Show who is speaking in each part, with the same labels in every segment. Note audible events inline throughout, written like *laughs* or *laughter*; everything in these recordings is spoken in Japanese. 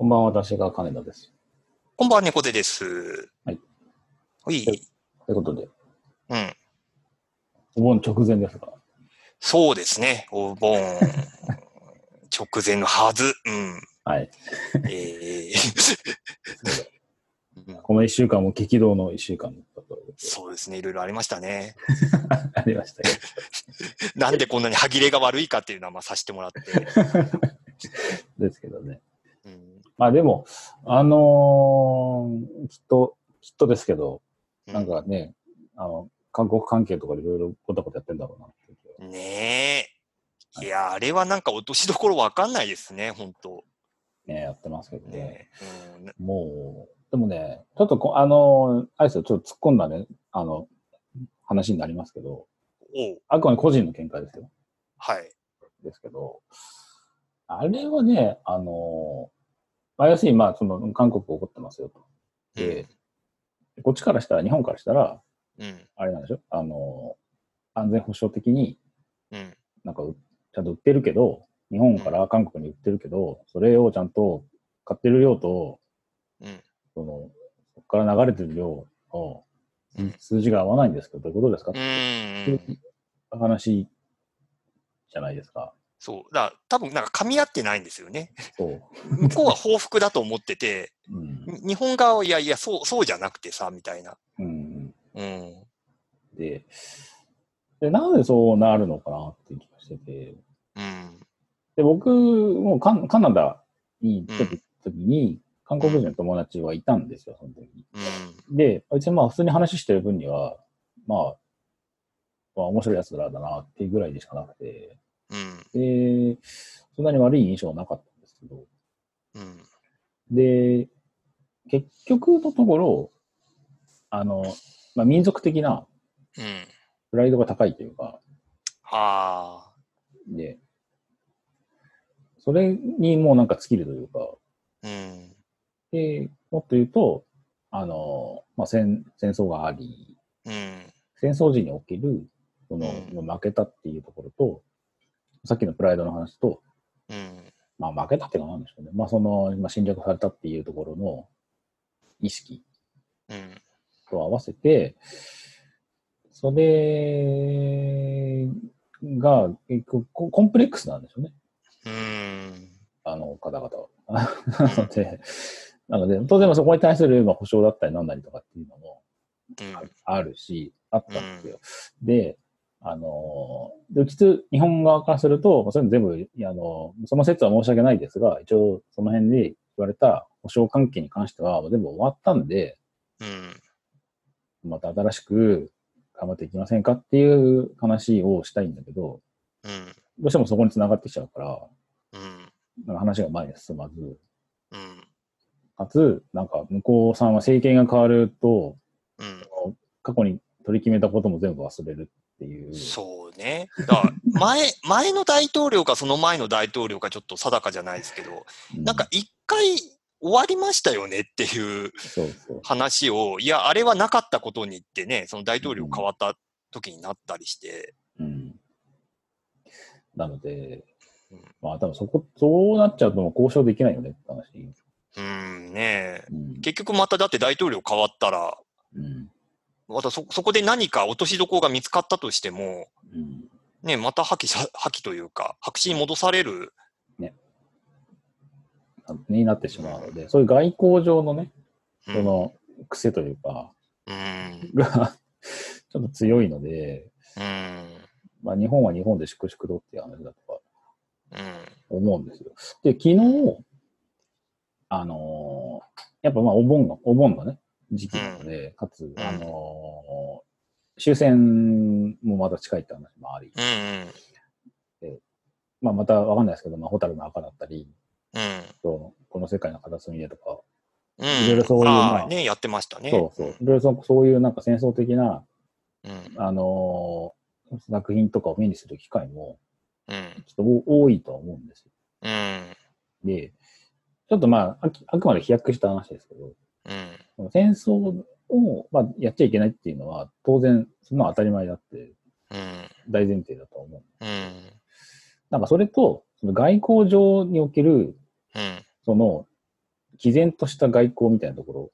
Speaker 1: こんばんは、私が金田です。
Speaker 2: こんばんは、猫背です。
Speaker 1: はい。
Speaker 2: ほい。
Speaker 1: ということで、
Speaker 2: うん。
Speaker 1: お盆直前ですが、
Speaker 2: そうですね。お盆 *laughs* 直前のはず。うん。
Speaker 1: はい。
Speaker 2: えーうん *laughs*
Speaker 1: この一週間も激動の一週間だったと
Speaker 2: そうですね。いろいろありましたね。*laughs*
Speaker 1: ありましたけ
Speaker 2: なんでこんなに歯切れが悪いかっていうのは、まあ、させてもらって。
Speaker 1: ど、ですけどね。
Speaker 2: うん
Speaker 1: まあでも、あのーきっと、きっとですけど、
Speaker 2: う
Speaker 1: なんかね、あの、韓国関係とかでいろいろこんなことやってんだろうなって
Speaker 2: ねえ。いや、あれはなんか落としどころわかんないですね、本当
Speaker 1: ね、やってますけどね。
Speaker 2: ねうん
Speaker 1: もう、でもね、ちょっとこ、あのーあれですよ、ちょっと突っ込んだね、あの、話になりますけど、あくまで個人の見解ですよ。
Speaker 2: はい。
Speaker 1: ですけど、あれはね、あの、まあ、要するに、まあ、その、韓国怒ってますよと。で、こっちからしたら、日本からしたら、
Speaker 2: うん。うん。
Speaker 1: あれなんでしょ？あの、安全保障的に
Speaker 2: うん。
Speaker 1: なんかう、ちゃんと売ってるけど、日本から韓国に売ってるけど、それをちゃんと買ってる量と、
Speaker 2: うん。
Speaker 1: その、そこから流れてる量の
Speaker 2: うん
Speaker 1: 数字が合わないんですけど、どういうことですか？
Speaker 2: う
Speaker 1: って
Speaker 2: ん。
Speaker 1: いう話じゃないですか。
Speaker 2: そう。だ多分なんか噛み合ってないんですよね。*laughs* 向こうは報復だと思ってて、
Speaker 1: うん。
Speaker 2: に日本側はいやいや、そう、そうじゃなくてさ、みたいな。
Speaker 1: うん。
Speaker 2: うん。
Speaker 1: で、で、なんでそうなるのかなっていう気がしてて、
Speaker 2: うん。
Speaker 1: で、僕もカンカナダに行った時に、韓国人の友達はいたんですよ、その時に。
Speaker 2: うん。
Speaker 1: で、別にまあ普通に話してる分には、まあ、まあ面白い奴らだなっていうぐらいでしかなくて、
Speaker 2: うん。
Speaker 1: で、そんなに悪い印象はなかったんですけど、
Speaker 2: うん。
Speaker 1: で、結局のところ、あの、まあ民族的な
Speaker 2: うん。
Speaker 1: プライドが高いというか、
Speaker 2: はあ。
Speaker 1: で、それにもうなんか尽きるというか、
Speaker 2: うん。
Speaker 1: で、もっと言うと、あの、まあ、戦、戦争があり、
Speaker 2: うん。
Speaker 1: 戦争時における、その、
Speaker 2: うん
Speaker 1: 負けたっていうところと、さっきのプライドの話と、
Speaker 2: うん。
Speaker 1: まあ、負けたっていうかなんでしょうね。まあ、その、まあ、侵略されたっていうところの意識
Speaker 2: うん。
Speaker 1: と合わせて、それが、ココンプレックスなんでしょうね。
Speaker 2: うん。
Speaker 1: あの方々は。なので、なので、当然そこに対するまあ保証だったりなんなりとかっていうのも
Speaker 2: うん。
Speaker 1: あるし、あったんですよ。で、あの、で、きつ、日本側からすると、まあそういうの全部、あの、その説は申し訳ないですが、一応その辺で言われた保証関係に関しては、全部終わったんで、
Speaker 2: うん。
Speaker 1: また新しく頑張っていきませんかっていう話をしたいんだけど、
Speaker 2: うん。
Speaker 1: どうしてもそこに繋がってきちゃうから、
Speaker 2: うん。
Speaker 1: なんか話が前に進まず、
Speaker 2: うん。
Speaker 1: かつ、なんか向こうさんは政権が変わると、
Speaker 2: うん。
Speaker 1: 過去に取り決めたことも全部忘れるっていう。
Speaker 2: そうね。だ *laughs* 前、前の大統領かその前の大統領かちょっと定かじゃないですけど、
Speaker 1: う
Speaker 2: なんか、一回終わりましたよねっていう。話を、いや、あれはなかったことにってね、その大統領変わった時になったりして、
Speaker 1: うん。なので
Speaker 2: うん、
Speaker 1: まあ多分そこ、そうなっちゃうと交渉できないよねって話。
Speaker 2: うんね
Speaker 1: うん。
Speaker 2: 結局まただって大統領変わったら、
Speaker 1: うん。
Speaker 2: またそ、そこで何か落としどころが見つかったとしても、
Speaker 1: うん。
Speaker 2: ね、また破棄さ、破棄というか、白紙に戻される。
Speaker 1: になってしまうので、そういう外交上のね、
Speaker 2: うん
Speaker 1: その癖というか、
Speaker 2: うん。
Speaker 1: がちょっと強いので、
Speaker 2: うん。
Speaker 1: まあ日本は日本で粛々とっていう話だとか
Speaker 2: うん。
Speaker 1: 思うんですよ。で、昨日、あのーやっぱまあお盆が、お盆のね、時期なので、かつ、あのー終戦もまだ近いって話もあり、
Speaker 2: うん。
Speaker 1: まあまたわかんないですけど、まあ、ホタルの赤だったり、
Speaker 2: うん。
Speaker 1: とこの世界の片隅でとか、
Speaker 2: うん。
Speaker 1: いろいろそういう
Speaker 2: あ
Speaker 1: まあ
Speaker 2: あね、やってましたね。
Speaker 1: そうそう、いろいろそそういうなんか戦争的な、
Speaker 2: うん。
Speaker 1: あのー作品とかを目にする機会も、
Speaker 2: うん。
Speaker 1: ちょっとお多いとは思うんですよ。
Speaker 2: うん。
Speaker 1: で、ちょっとまあ、あくまで飛躍した話ですけど、
Speaker 2: うん。
Speaker 1: 戦争を、まあ、やっちゃいけないっていうのは、当然、そんなの当たり前だって、
Speaker 2: うん。
Speaker 1: 大前提だと思う。
Speaker 2: うん。
Speaker 1: なんかそれと、その外交上における、
Speaker 2: うん。
Speaker 1: その、毅然とした外交みたいなところ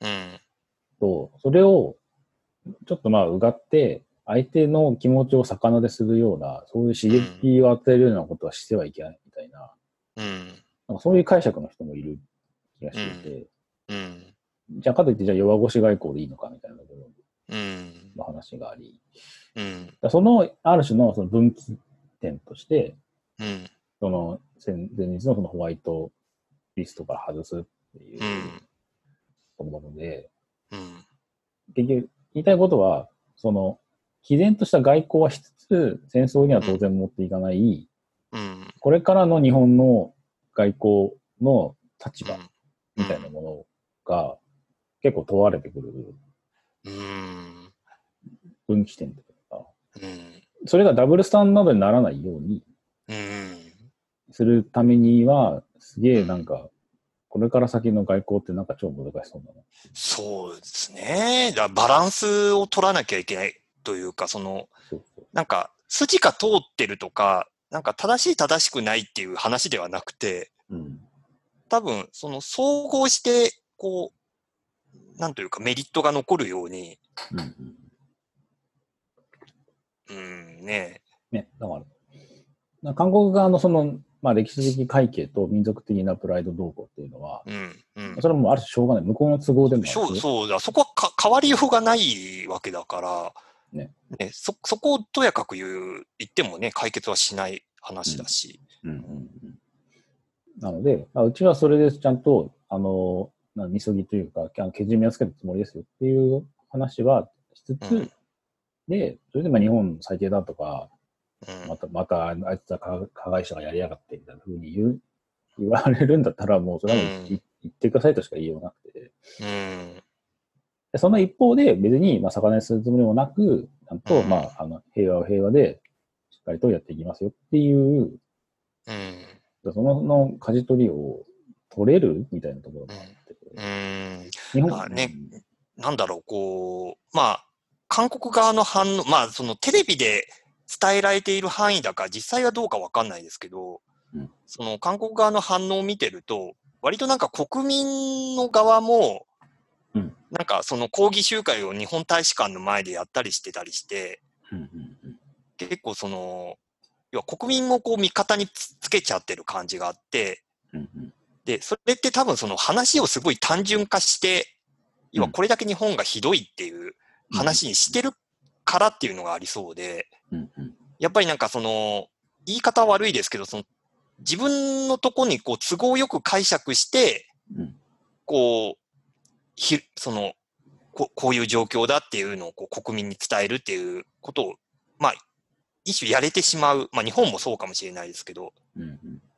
Speaker 2: うん。
Speaker 1: と、それを、ちょっとまあ、うがって、相手の気持ちを逆なでするような、そういう刺激を与えるようなことはしてはいけないみたいな、
Speaker 2: うん。
Speaker 1: なんかそういう解釈の人もいる気がしていて、
Speaker 2: うん。
Speaker 1: じゃあかといって、じゃあ弱腰外交でいいのかみたいなところ
Speaker 2: うん。
Speaker 1: の話があり、
Speaker 2: うん。
Speaker 1: その、ある種のその分岐点として、
Speaker 2: うん。
Speaker 1: その前前日のそのホワイトリストから外すっていう
Speaker 2: うん。
Speaker 1: もので、
Speaker 2: うん。
Speaker 1: 結局言いたいことは、その、毅然とした外交はしつつ、戦争には当然持っていかない、
Speaker 2: うん。
Speaker 1: これからの日本の外交の立場みたいなものが結構問われてくる
Speaker 2: うん。
Speaker 1: 分岐点というか、
Speaker 2: うん。
Speaker 1: それがダブルスタンダードにならないように
Speaker 2: うん。
Speaker 1: するためには、すげえなんか、これから先の外交ってなんか超難しそうだな。
Speaker 2: そうですね。だバランスを取らなきゃいけないというか、その、
Speaker 1: そうそう。
Speaker 2: なんか、筋が通ってるとか、なんか正しい正しくないっていう話ではなくて、
Speaker 1: うん。
Speaker 2: 多分、その総合して、こう、なんというかメリットが残るように、
Speaker 1: うんうん。
Speaker 2: うん、ね
Speaker 1: ね、だから、な韓国側のその、まあ歴史的背景と民族的なプライド動向っていうのは、
Speaker 2: うん、うん。
Speaker 1: それはもうある種しょうがない。向こうの都合でもあるし
Speaker 2: そう、そうだ。そこはか変わりようがないわけだから、
Speaker 1: ね
Speaker 2: そ、そこをとやかく言う、言ってもね、解決はしない話だし。
Speaker 1: うんうんうんなので、あうちはそれでちゃんと、あの、なみそぎというか、けじめをつけたつもりですよっていう話はしつつ、
Speaker 2: うん。
Speaker 1: で、それでまあ日本最低だとか、
Speaker 2: うん。
Speaker 1: また、またあいつは加加害者がやりやがってみたいな風に言う、言われるんだったら、もうそれは言ってくださいとしか言いようがなくて、
Speaker 2: うん。
Speaker 1: でその一方で別に、まあ、逆なでするつもりもなく、ちゃんと、
Speaker 2: うん。
Speaker 1: まあ、あの、平和を平和で、しっかりとやっていきますよっていう、
Speaker 2: うん。
Speaker 1: その、の舵取りを取れる？みたいなところがあって、
Speaker 2: うん。
Speaker 1: 日本。
Speaker 2: まあねなんだろう、こう、まあ、韓国側の反応、まあ、そのテレビで伝えられている範囲だから、実際はどうかわかんないですけど、
Speaker 1: うん。
Speaker 2: その韓国側の反応を見てると、割となんか国民の側も、
Speaker 1: うん。
Speaker 2: なんかその抗議集会を日本大使館の前でやったりしてたりして、
Speaker 1: うんうんうん。
Speaker 2: 結構その、要は国民もこう味方につつけちゃってる感じがあって、
Speaker 1: うんうん
Speaker 2: で、それって多分その話をすごい単純化して、要はこれだけ日本がひどいっていう話にしてるからっていうのがありそうで、やっぱりなんかその、言い方は悪いですけど、その、自分のとこにこう都合よく解釈して、
Speaker 1: うん。
Speaker 2: こう、ひ、その、ここういう状況だっていうのをこう国民に伝えるっていうことを、まあ、一種やれてしまう。まあ日本もそうかもしれないですけど、
Speaker 1: うんうん。
Speaker 2: だ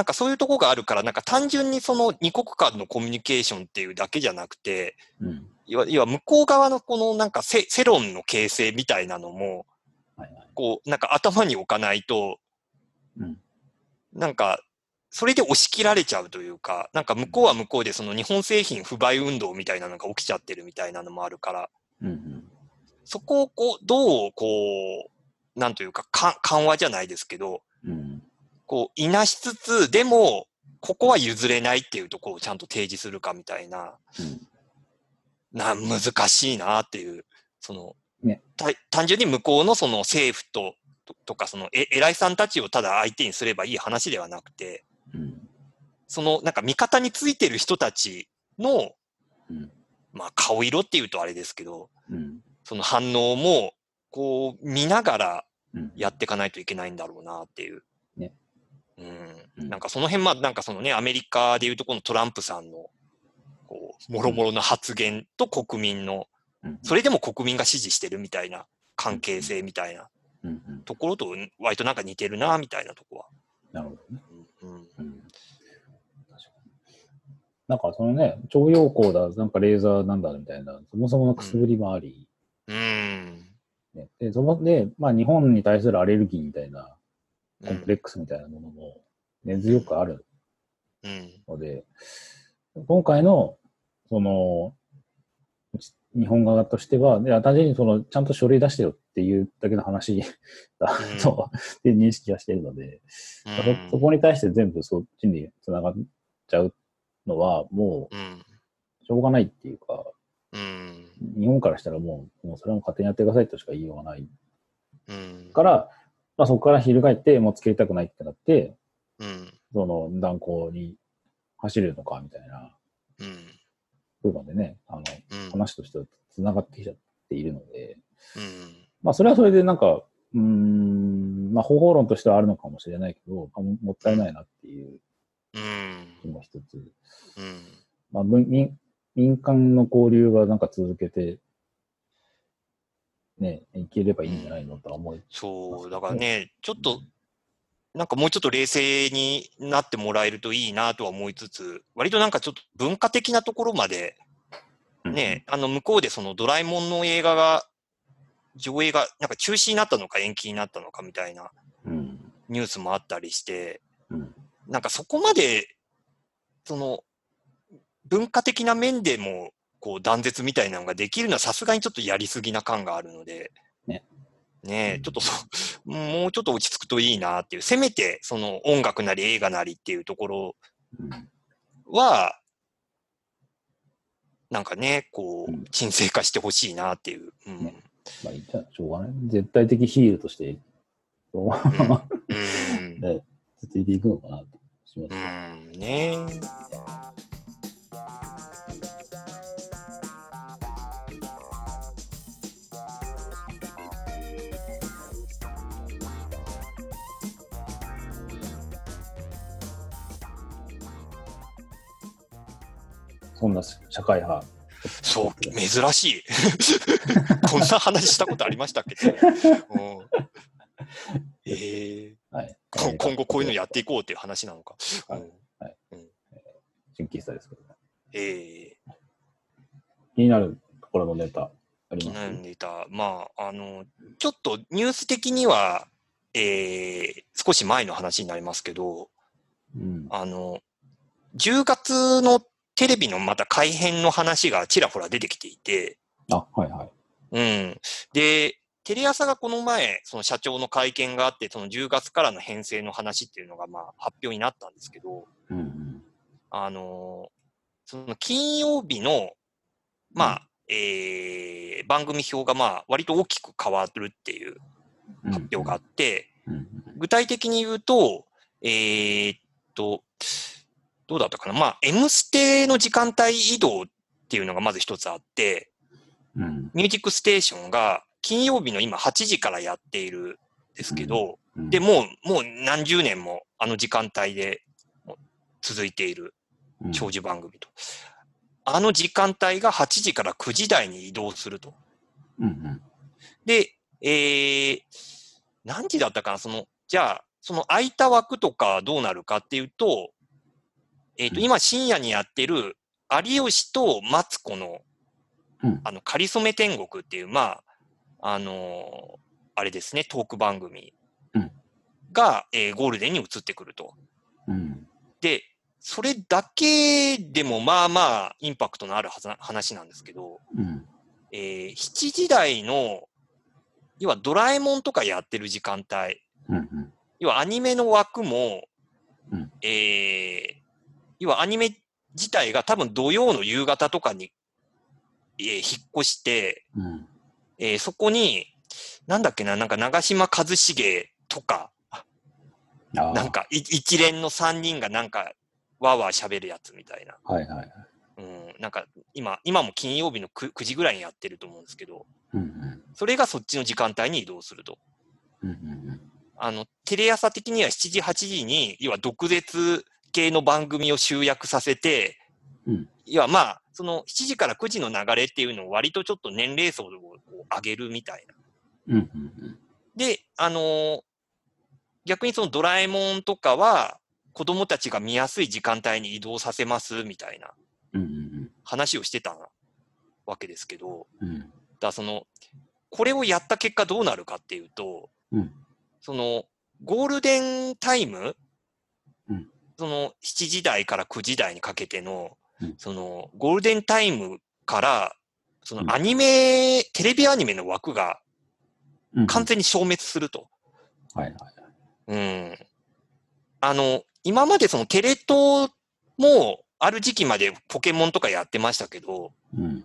Speaker 2: なんかそういうとこがあるから、なんか単純にその二国間のコミュニケーションっていうだけじゃなくて、
Speaker 1: うん。
Speaker 2: いわいわ向こう側のこのなんか世世論の形成みたいなのも、
Speaker 1: はいはい。
Speaker 2: こう、なんか頭に置かないと、
Speaker 1: うん。
Speaker 2: なんか、それで押し切られちゃうというか、なんか向こうは向こうでその日本製品不買運動みたいなのが起きちゃってるみたいなのもあるから、
Speaker 1: うんうん。
Speaker 2: そこをこう、どう、こう、なんというか、か緩和じゃないですけど、
Speaker 1: うん
Speaker 2: こう、いなしつつ、でも、ここは譲れないっていうところをちゃんと提示するかみたいな、
Speaker 1: うん。
Speaker 2: な、難しいなっていう、その、
Speaker 1: ね。
Speaker 2: た単純に向こうのその政府と、ととか、その、え、偉いさんたちをただ相手にすればいい話ではなくて、
Speaker 1: うん。
Speaker 2: その、なんか味方についてる人たちの、
Speaker 1: うん。
Speaker 2: まあ、顔色っていうとあれですけど、
Speaker 1: うん。
Speaker 2: その反応も、こう、見ながら
Speaker 1: うん。
Speaker 2: やっていかないといけないんだろうなっていう。なんかその辺、まあ、なんかそのね、アメリカでいうとこのトランプさんの、こう、もろもろの発言と国民の、
Speaker 1: うん
Speaker 2: それでも国民が支持してるみたいな関係性みたいなところと、割となんか似てるな、みたいなとこは。
Speaker 1: なるほどね。
Speaker 2: うん。
Speaker 1: なんかそのね、徴用工だ、なんかレーザーなんだみたいな、そもそものくすぶりもあり、
Speaker 2: うん。
Speaker 1: ね、で、そので、まあ日本に対するアレルギーみたいな、
Speaker 2: うん
Speaker 1: コンプレックスみたいなものも根強くある
Speaker 2: うん。
Speaker 1: ので、今回の、その、日本側としては、で単純にその、ちゃんと書類出してよっていうだけの話だ
Speaker 2: うん
Speaker 1: と、う認識はしているので、
Speaker 2: うん
Speaker 1: そそこに対して全部そっちに繋がっちゃうのは、も
Speaker 2: うん。
Speaker 1: う、しょうがないっていうか、
Speaker 2: うん。
Speaker 1: 日本からしたらもう、もうそれは勝手にやってくださいとしか言いようがない
Speaker 2: うん。
Speaker 1: から、まあそこから翻って、もう付き合いたくないってなって、
Speaker 2: うん。
Speaker 1: その断交に走るのか、みたいな
Speaker 2: うん。
Speaker 1: 部分でね、あの、
Speaker 2: うん。
Speaker 1: 話としては繋がってきちゃっているので、
Speaker 2: うん。
Speaker 1: まあそれはそれでなんか、うーん、まあ方法論としてはあるのかもしれないけど、あももったいないなっていう
Speaker 2: うん。
Speaker 1: 気も一つ。
Speaker 2: うん。
Speaker 1: まあ文民民間の交流がなんか続けて、ね、いければいいんじゃないのとは思い。
Speaker 2: そう、だからね、ちょっと、なんかもうちょっと冷静になってもらえるといいなとは思いつつ、割となんかちょっと文化的なところまで、ね、あの向こうでそのドラえもんの映画が、上映がなんか中止になったのか延期になったのかみたいな
Speaker 1: うん。
Speaker 2: ニュースもあったりして、
Speaker 1: うん。
Speaker 2: なんかそこまで、その、文化的な面でも、こう断絶みたいなのができるのはさすがにちょっとやりすぎな感があるので、
Speaker 1: ね。
Speaker 2: ねえ、ちょっとそう、もうちょっと落ち着くといいなっていう、せめてその音楽なり映画なりっていうところ
Speaker 1: うん
Speaker 2: は、なんかね、こ
Speaker 1: う、
Speaker 2: うん沈静化してほしいなっていう。うん。
Speaker 1: ねまあいいんじゃしょうがない。絶対的ヒールとして、
Speaker 2: うん。*laughs*
Speaker 1: ね、続いていくのかなとします。
Speaker 2: うん、ねえ。
Speaker 1: そんな社会派。
Speaker 2: そう、珍しい。*laughs* こんな話したことありましたっけ、*laughs* うん、ええ
Speaker 1: はい。
Speaker 2: こ今後こういうのやっていこうっていう話なのか。
Speaker 1: はい
Speaker 2: うん
Speaker 1: 新規したですけどね。
Speaker 2: ええ
Speaker 1: 気になるところのネタあります？
Speaker 2: 悩んでいた。まあ、あの、ちょっとニュース的には、ええ少し前の話になりますけど、
Speaker 1: うん。
Speaker 2: あの、10月のテレビのまた改編の話がちらほら出てきていて、
Speaker 1: あ、はいはい。
Speaker 2: うん。で、テレ朝がこの前、その社長の会見があって、その10月からの編成の話っていうのが、まあ、発表になったんですけど、
Speaker 1: うんうん。
Speaker 2: あのーその金曜日の、まあ、えー、番組表が、まあ、割と大きく変わるっていう
Speaker 1: うん
Speaker 2: 発表があって、
Speaker 1: うん
Speaker 2: 具体的に言うと、えーっと、どうだったかな？まあ、M ステの時間帯移動っていうのがまず一つあって、
Speaker 1: うん
Speaker 2: ミュージックステーションが金曜日の今8時からやっているんですけど、
Speaker 1: うん。
Speaker 2: で、もう、もう何十年もあの時間帯で続いている
Speaker 1: うん、
Speaker 2: 長寿番組と。あの時間帯が8時から9時台に移動すると。
Speaker 1: うんうん。
Speaker 2: で、えー、何時だったかな？その、じゃあ、その空いた枠とかどうなるかっていうと、えっ、と、
Speaker 1: うん
Speaker 2: 今深夜にやってる有吉とマツコの、
Speaker 1: うん
Speaker 2: あの、かりそめ天国っていう、まあ、あのーあれですね、トーク番組
Speaker 1: うん
Speaker 2: が、えーゴールデンに移ってくると。
Speaker 1: うん。
Speaker 2: で、それだけでもまあまあインパクトのあるはずな話なんですけど、
Speaker 1: うん。
Speaker 2: えー7時台の、要はドラえもんとかやってる時間帯、
Speaker 1: うんうん。
Speaker 2: 要はアニメの枠も、
Speaker 1: うん
Speaker 2: えー要はアニメ自体が多分土曜の夕方とかに、えー引っ越して、
Speaker 1: うん。
Speaker 2: えーそこに、なんだっけな、なんか長嶋一茂とか、なんかい一連の3人がなんかわーわー喋るやつみたいな。
Speaker 1: はいはいはい。
Speaker 2: うん、なんか今、今も金曜日の 9, 9時ぐらいにやってると思うんですけど、
Speaker 1: うんうん。
Speaker 2: それがそっちの時間帯に移動すると。
Speaker 1: うんうん
Speaker 2: あの、テレ朝的には7時、8時に、要は毒舌系の番組を集約させて、
Speaker 1: うん
Speaker 2: 要はまあ、その7時から9時の流れっていうのを割とちょっと年齢層を上げるみたいな。
Speaker 1: うん。うんうん
Speaker 2: で、あのー逆にそのドラえもんとかは、子供たちが見やすい時間帯に移動させますみたいな話をしてたわけですけど、
Speaker 1: うん。うん。
Speaker 2: だからその、これをやった結果どうなるかっていうと、
Speaker 1: うん
Speaker 2: その、ゴールデンタイム、
Speaker 1: うん
Speaker 2: その、7時台から9時台にかけての、
Speaker 1: うん
Speaker 2: その、ゴールデンタイムから、そ
Speaker 1: うん
Speaker 2: のアニメ、テレビアニメの枠が
Speaker 1: うん。
Speaker 2: 完全に消滅すると。
Speaker 1: はいはい。
Speaker 2: うん。あの、今までそのテレ東も、ある時期までポケモンとかやってましたけど、
Speaker 1: うん。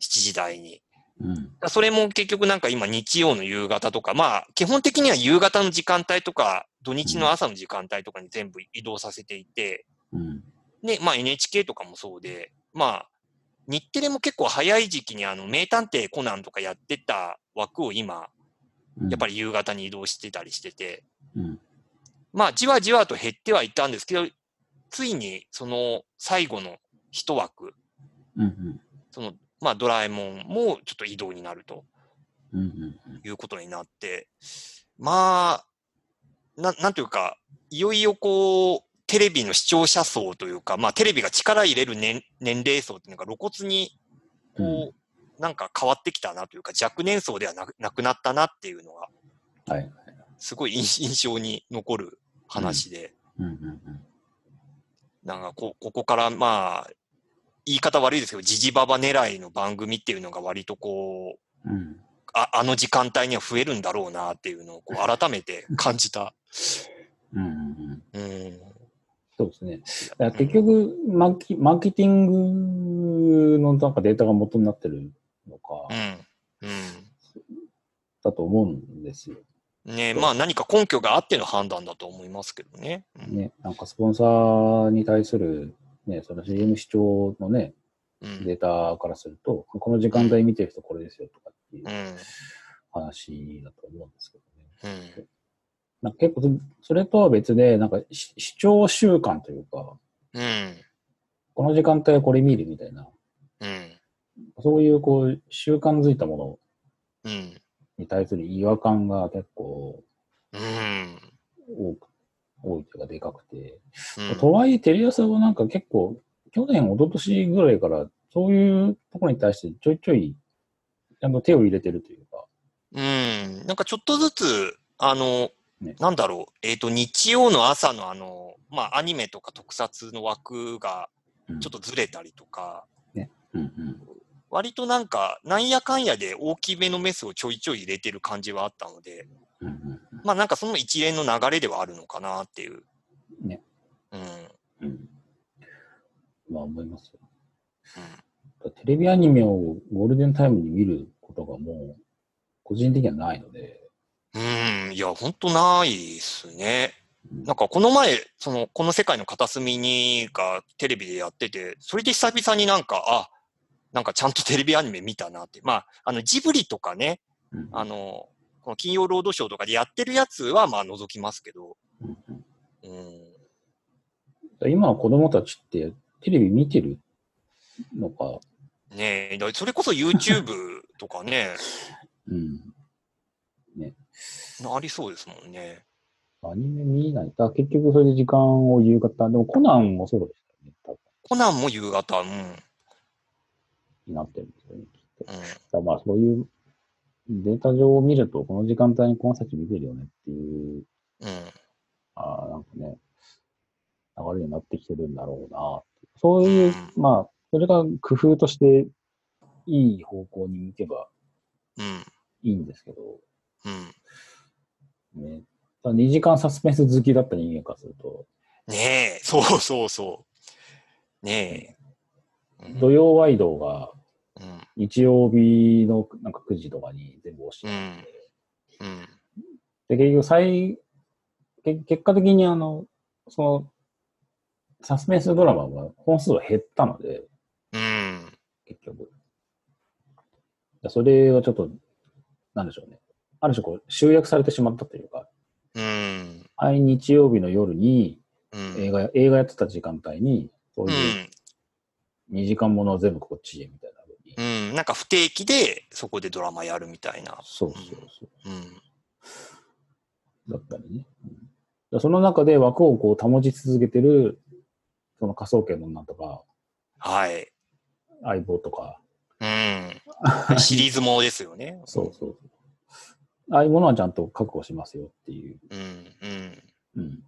Speaker 2: 7時台に。
Speaker 1: うん。
Speaker 2: それも結局なんか今日曜の夕方とか、まあ基本的には夕方の時間帯とか、土日の朝の時間帯とかに全部移動させていて、
Speaker 1: うん。
Speaker 2: で、まあ NHK とかもそうで、まあ日テレも結構早い時期にあの名探偵コナンとかやってた枠を今、
Speaker 1: うん。
Speaker 2: やっぱり夕方に移動してたりしてて、
Speaker 1: うん。
Speaker 2: まあじわじわと減ってはいたんですけど、ついにその最後の一枠、
Speaker 1: うん。うん。
Speaker 2: そのまあドラえもんもちょっと移動になると
Speaker 1: うん。うん。
Speaker 2: いうことになって、まあ、ななんというか、いよいよこう、テレビの視聴者層というか、まあテレビが力入れる年年齢層っていうのが露骨にこう、なんか変わってきたなというか、若年層ではなくなくなったなっていうのが、
Speaker 1: はい。
Speaker 2: すごい印印象に残る話で、
Speaker 1: うん。うん。
Speaker 2: なんかこここからまあ、言い方悪いですけど、ジジババ狙いの番組っていうのが割とこう、
Speaker 1: うん。
Speaker 2: ああの時間帯には増えるんだろうなっていうのをこう改めて感じた。
Speaker 1: うん。うん。
Speaker 2: うん。
Speaker 1: そうですね。結局マーキ、マーケティングのなんかデータが元になってるのか
Speaker 2: う、ん。
Speaker 1: だと思うんですよ。
Speaker 2: うん。ねまあ何か根拠があっての判断だと思いますけどね。うん。
Speaker 1: ね、なんかスポンサーに対する、ね、その CM 視聴のね、
Speaker 2: うん。
Speaker 1: データからすると、この時間帯見てる人これですよとかっていう
Speaker 2: うん。
Speaker 1: 話だと思うんですけどね。
Speaker 2: うん。
Speaker 1: なんか結構そ、それとは別で、なんかし視聴習慣というか、
Speaker 2: うん。
Speaker 1: この時間帯はこれ見るみたいな、
Speaker 2: うん。
Speaker 1: そういうこう習慣づいたもの
Speaker 2: うん。
Speaker 1: に対する違和感が結構
Speaker 2: うん。
Speaker 1: 多く、多いというかでかくて。
Speaker 2: うん。
Speaker 1: とはいえ、テレ朝はなんか結構、去年、一昨年ぐらいから、そういうところに対してちょいちょい、ちゃんと手を入れてるというか、
Speaker 2: うん。なんかちょっとずつ、あの、
Speaker 1: ね。
Speaker 2: なんだろう、えっ、と、日曜の朝のあの、まあ、アニメとか特撮の枠が
Speaker 1: うん。
Speaker 2: ちょっとずれたりとか、
Speaker 1: うんうん。
Speaker 2: 割となんか、なんやかんやで大きめのメスをちょいちょい入れてる感じはあったので、
Speaker 1: うんうん
Speaker 2: まあなんかその一連の流れではあるのかなっていう。
Speaker 1: ね。
Speaker 2: うん。
Speaker 1: うん。まあ思いますよ。
Speaker 2: うん
Speaker 1: テレビアニメをゴールデンタイムに見ることがもう、個人的にはないので、
Speaker 2: うん、いや、ほんとないっすね。
Speaker 1: うん
Speaker 2: なんかこの前、その、この世界の片隅にがテレビでやってて、それで久々になんか、あ、なんかちゃんとテレビアニメ見たなって。まあ、あの、ジブリとかね、
Speaker 1: うん
Speaker 2: あの、この金曜ロードショーとかでやってるやつは、まあ、覗きますけど、
Speaker 1: うん。今の子供たちってテレビ見てるのか、
Speaker 2: ねえ、だそれこそ YouTube とかね、*laughs*
Speaker 1: うん。
Speaker 2: ありそうですもんね。
Speaker 1: アニメ見ない。だ結局それで時間を夕方、でもコナンもそうでしたよね。
Speaker 2: コナンも夕方、うん。
Speaker 1: になってるんですよね。きっと。
Speaker 2: うん。
Speaker 1: らまあそういうデータ上を見ると、この時間帯にこの人たち見てるよねっていう、
Speaker 2: うん。
Speaker 1: ああ、なんかね、流れになってきてるんだろうな。そういう、
Speaker 2: う
Speaker 1: まあ、それが工夫としていい方向に向けば
Speaker 2: うん。
Speaker 1: いいんですけど、
Speaker 2: うん。
Speaker 1: ね。ただ2時間サスペンス好きだった人間からすると、
Speaker 2: ねえ、そうそうそう。ねえ。うん
Speaker 1: 土曜ワイドが
Speaker 2: うん。
Speaker 1: 日曜日のなんか9時とかに全部押して
Speaker 2: うんうん。
Speaker 1: で、結局最、け結果的にあの、その、サスペンスドラマが本数が減ったので、
Speaker 2: うん。
Speaker 1: 結局。だそれはちょっと、なんでしょうね。ある種こう、集約されてしまったというか、
Speaker 2: うん。
Speaker 1: 毎日曜日の夜に
Speaker 2: うん。
Speaker 1: 映画や、映画やってた時間帯に、そう
Speaker 2: う。
Speaker 1: いうん2時間ものを全部こっちへみたいな。
Speaker 2: うん。なんか不定期でそこでドラマやるみたいな。
Speaker 1: そうそうそう。
Speaker 2: うん。
Speaker 1: だったりね。その中で枠をこう保ち続けてる、その科捜研のなんとか、
Speaker 2: はい。
Speaker 1: 相棒とか、
Speaker 2: うん。シリーズものですよね。*laughs*
Speaker 1: そうそう。ああいうものはちゃんと確保しますよっていう、
Speaker 2: うん。うん。
Speaker 1: うん、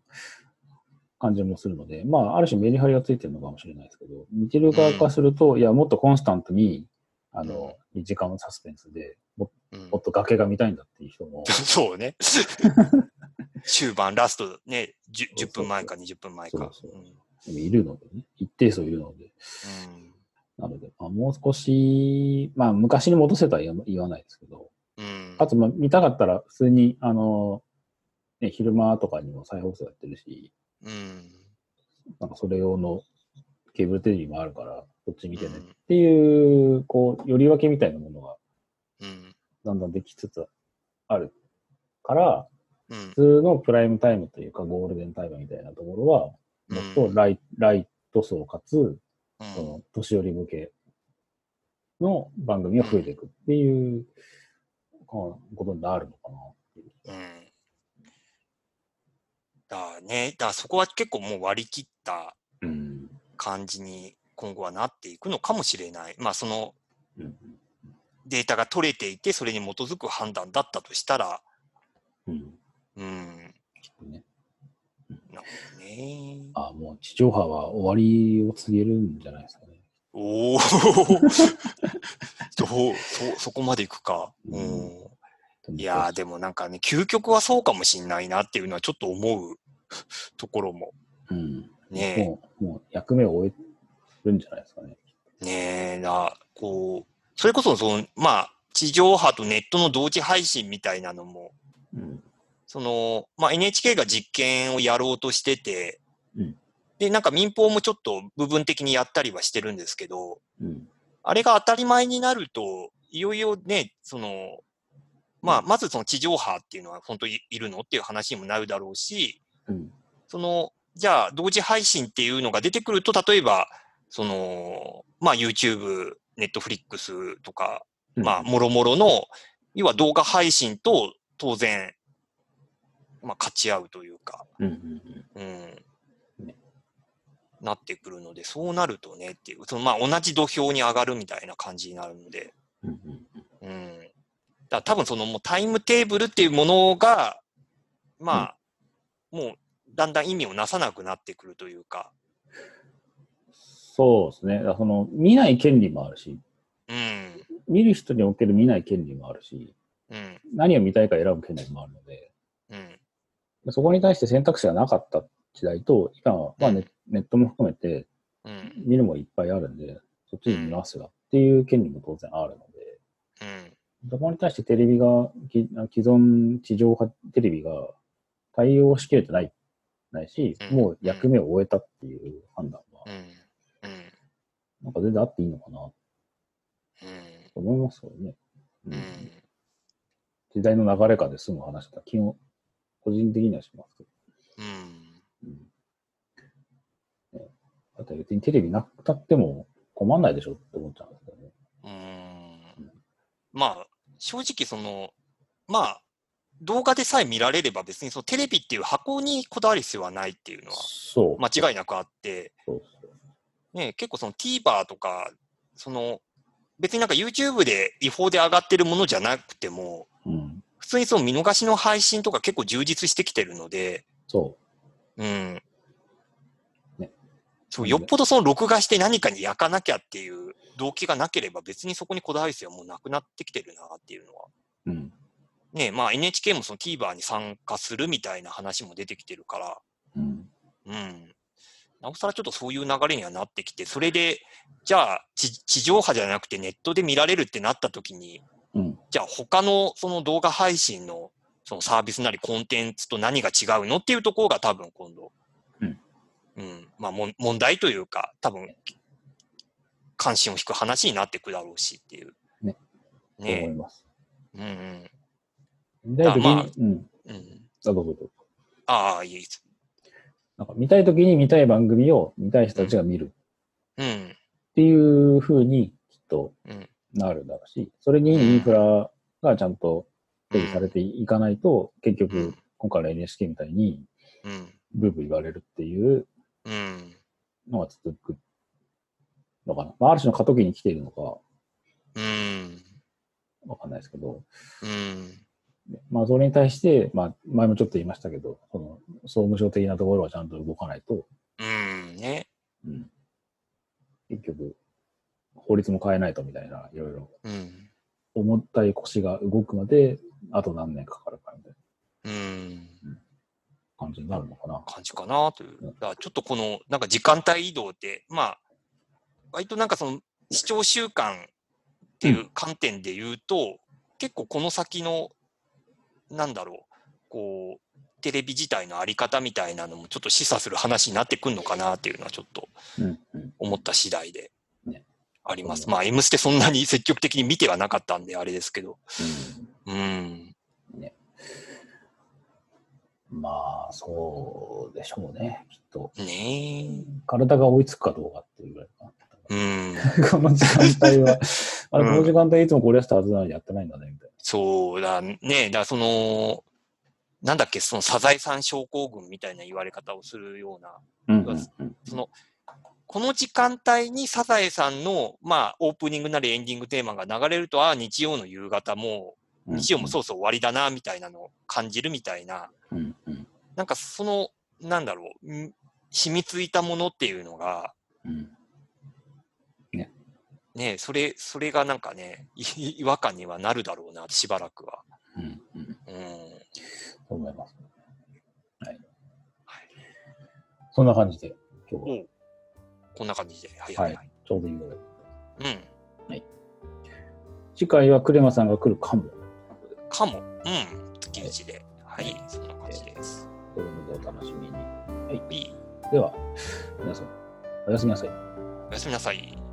Speaker 1: 感じもするので、まあ、ある種メリハリがついてるのかもしれないですけど、見てる側からすると、いや、もっとコンスタントに、あの、2時間のサスペンスでも、
Speaker 2: うん。
Speaker 1: もっと崖が見たいんだっていう人も、*laughs*
Speaker 2: そうね。*laughs* 終盤、ラストね、10, 10分前か20分前か。
Speaker 1: そうそう。いるのでね、一定数いるので。なので、まあ、もう少し、まあ、昔に戻せとは言わ言わないですけど、
Speaker 2: うん。
Speaker 1: あと、まあ、見たかったら、普通に、あの、ね、昼間とかにも再放送やってるし、
Speaker 2: うん。
Speaker 1: なんかそれ用のケーブルテレビもあるから、こっち見てね
Speaker 2: うん
Speaker 1: っていう、こう、より分けみたいなものが
Speaker 2: うん。
Speaker 1: だんだんできつつあるから、
Speaker 2: うん。
Speaker 1: 普通のプライムタイムというかゴールデンタイムみたいなところは、もっとライ,、ライト層かつ、
Speaker 2: うん
Speaker 1: その年寄り向けの番組が増えていくっていうことになるのかなっていう。
Speaker 2: うん。だね。だそこは結構もう割り切った
Speaker 1: うん。
Speaker 2: 感じに今後はなっていくのかもしれない。まあその
Speaker 1: うん。
Speaker 2: データが取れていて、それに基づく判断だったとしたら、
Speaker 1: うん。
Speaker 2: うん。なるほどね。
Speaker 1: あもう地上波は終わりを告げるんじゃないですかね。
Speaker 2: おおそ *laughs* う、そ、そこまでいくか。
Speaker 1: う
Speaker 2: うんん。いやー、でもなんかね、究極はそうかもしんないなっていうのはちょっと思うところも。
Speaker 1: うん。
Speaker 2: ね
Speaker 1: もう、もう役目を終えるんじゃないですかね。
Speaker 2: え、ねえ、な、こう、それこそその、まあ、地上波とネットの同時配信みたいなのも、
Speaker 1: うん。
Speaker 2: その、まあ NHK が実験をやろうとしてて、
Speaker 1: うん
Speaker 2: で、なんか民放もちょっと部分的にやったりはしてるんですけど、
Speaker 1: うん。
Speaker 2: あれが当たり前になると、いよいよね、その、まあ、まずその地上波っていうのは本当にいるのっていう話にもなるだろうし、
Speaker 1: うん。
Speaker 2: その、じゃあ同時配信っていうのが出てくると、例えば、その、まあ YouTube、Netflix とか、まあ、もろもろの、要は動画配信と当然、まあ、勝ち合うというか、
Speaker 1: うん。うん。
Speaker 2: うん
Speaker 1: ね。
Speaker 2: なってくるので、そうなるとねっていう、そのまあ同じ土俵に上がるみたいな感じになるので、
Speaker 1: うん。うん。
Speaker 2: うん。だ多分そのもうタイムテーブルっていうものが、まあ、もうだんだん意味をなさなくなってくるというか、
Speaker 1: そうですね。その、見ない権利もあるし、
Speaker 2: うん、
Speaker 1: 見る人における見ない権利もあるし、
Speaker 2: うん、
Speaker 1: 何を見たいか選ぶ権利もあるので、
Speaker 2: うん、
Speaker 1: そこに対して選択肢がなかった時代と、今はまあネ,、
Speaker 2: うん。
Speaker 1: ネットも含めて
Speaker 2: うん、
Speaker 1: 見るもいっぱいあるんで、そっちに見ますがっていう権利も当然あるので、
Speaker 2: うん、
Speaker 1: そこに対してテレビが、き既存地上波テレビが対応しきれてない、ないし、
Speaker 2: うん。
Speaker 1: もう役目を終えたっていう判断なんか全然あっていいのかなと
Speaker 2: うん、
Speaker 1: 思いますけどね。う
Speaker 2: うんん、
Speaker 1: 時代の流れかで済む話だ。基本、個人的にはしますけど。
Speaker 2: うん。
Speaker 1: うんねだって別にテレビなくたっても困んないでしょって思っちゃうんですけどね。
Speaker 2: うーんまあ、正直その、まあ、動画でさえ見られれば別にそのテレビっていう箱にこだわる必要はないっていうのは
Speaker 1: そう。
Speaker 2: 間違いなくあって、
Speaker 1: そうそう
Speaker 2: ね、結構その TVer とか、その、別になんか YouTube で違法で上がってるものじゃなくても、
Speaker 1: うん。
Speaker 2: 普通にその見逃しの配信とか結構充実してきてるので、
Speaker 1: そ
Speaker 2: うん。
Speaker 1: ね
Speaker 2: そう、よっぽどその録画して何かに焼かなきゃっていう動機がなければ別にそこにこだわる必要はもうなくなってきてるなっていうのは。
Speaker 1: う。うん。
Speaker 2: ねまあ NHK もその TVer に参加するみたいな話も出てきてるから、
Speaker 1: うん。
Speaker 2: うん。なおさらちょっとそういう流れにはなってきて、それで、じゃあ地地上波じゃなくてネットで見られるってなった時に、
Speaker 1: うん。
Speaker 2: じゃあ他のその動画配信のそのサービスなりコンテンツと何が違うのっていうところが多分今度、
Speaker 1: うん。
Speaker 2: うん。まあもん問題というか、多分、関心を引く話になってくだろうしっていう。
Speaker 1: ね。そう思い
Speaker 2: ね
Speaker 1: ます。
Speaker 2: うんうん。
Speaker 1: 見たいときに、
Speaker 2: まあ
Speaker 1: うん。
Speaker 2: うん。
Speaker 1: あ、どうぞどうぞ。
Speaker 2: ああ、いいです。
Speaker 1: なんか見たいときに見たい番組を見たい人たちが見る
Speaker 2: うん。
Speaker 1: っていう風にきっと。なるだろうし、それにインフラがちゃんと整備されていかないと、結局、今回の NHK みたいに。ブーブー言われるっていう。のが続くのかな。まあ、ある種の過渡期に来ているのか。わかんないですけど、
Speaker 2: うん。
Speaker 1: まあ、それに対して、まあ、前もちょっと言いましたけど、その、総務省的なところはちゃんと動かないと、
Speaker 2: うん。ね。
Speaker 1: うん、結局、法律も変えないとみたいな、いろいろ、
Speaker 2: うん。
Speaker 1: 重たい腰が動くまで、あと何年かかるかみたい
Speaker 2: うん。
Speaker 1: 感じになるのかな。
Speaker 2: 感じかなという。だからちょっとこの、なんか時間帯移動って、まあ、割となんかその視聴習慣っていう観点で言うと、結構この先の、なんだろう、こう、テレビ自体のあり方みたいなのもちょっと示唆する話になってくるのかなっていうのはちょっと
Speaker 1: うんうん。
Speaker 2: 思った次第で
Speaker 1: ね
Speaker 2: あります。
Speaker 1: うん
Speaker 2: まあ、M ステそんなに積極的に見てはなかったんで、あれですけど。うん。
Speaker 1: うん、まあ、そうでしょうね、きっと。
Speaker 2: ね
Speaker 1: 体が追いつくかどうかっていうぐらいかな。*laughs*
Speaker 2: え。*laughs* うん。
Speaker 1: この時間帯は、あれ、この時間帯いつもこれやってたはずなのにやってないんだね、みたい
Speaker 2: そうだね。だからその、なんだっけ、そのサザエさん症候群みたいな言われ方をするような、
Speaker 1: な。うんうんうん
Speaker 2: その、この時間帯にサザエさんの、まあ、オープニングなりエンディングテーマが流れると、ああ、日曜の夕方も、日曜もそうそう終わりだな、みたいなのを感じるみたいな、
Speaker 1: うんうん
Speaker 2: なんかその、なんだろう、ん染みついたものっていうのが、
Speaker 1: うん
Speaker 2: ね、それ、それがなんかね、い *laughs* 違和感にはなるだろうな、しばらくは。
Speaker 1: うんうん思います。はい。そんな感じで、今日は
Speaker 2: こんな感じで。はいはいはい。
Speaker 1: ちょうどいいぐらい。
Speaker 2: うん。
Speaker 1: 次回はクレマさんが来るかも。
Speaker 2: かも。うん。月打ちで。はい。そんな感じです。
Speaker 1: というのでお楽しみに。
Speaker 2: いい。
Speaker 1: では、皆さん、おやすみなさい。
Speaker 2: おやすみなさい。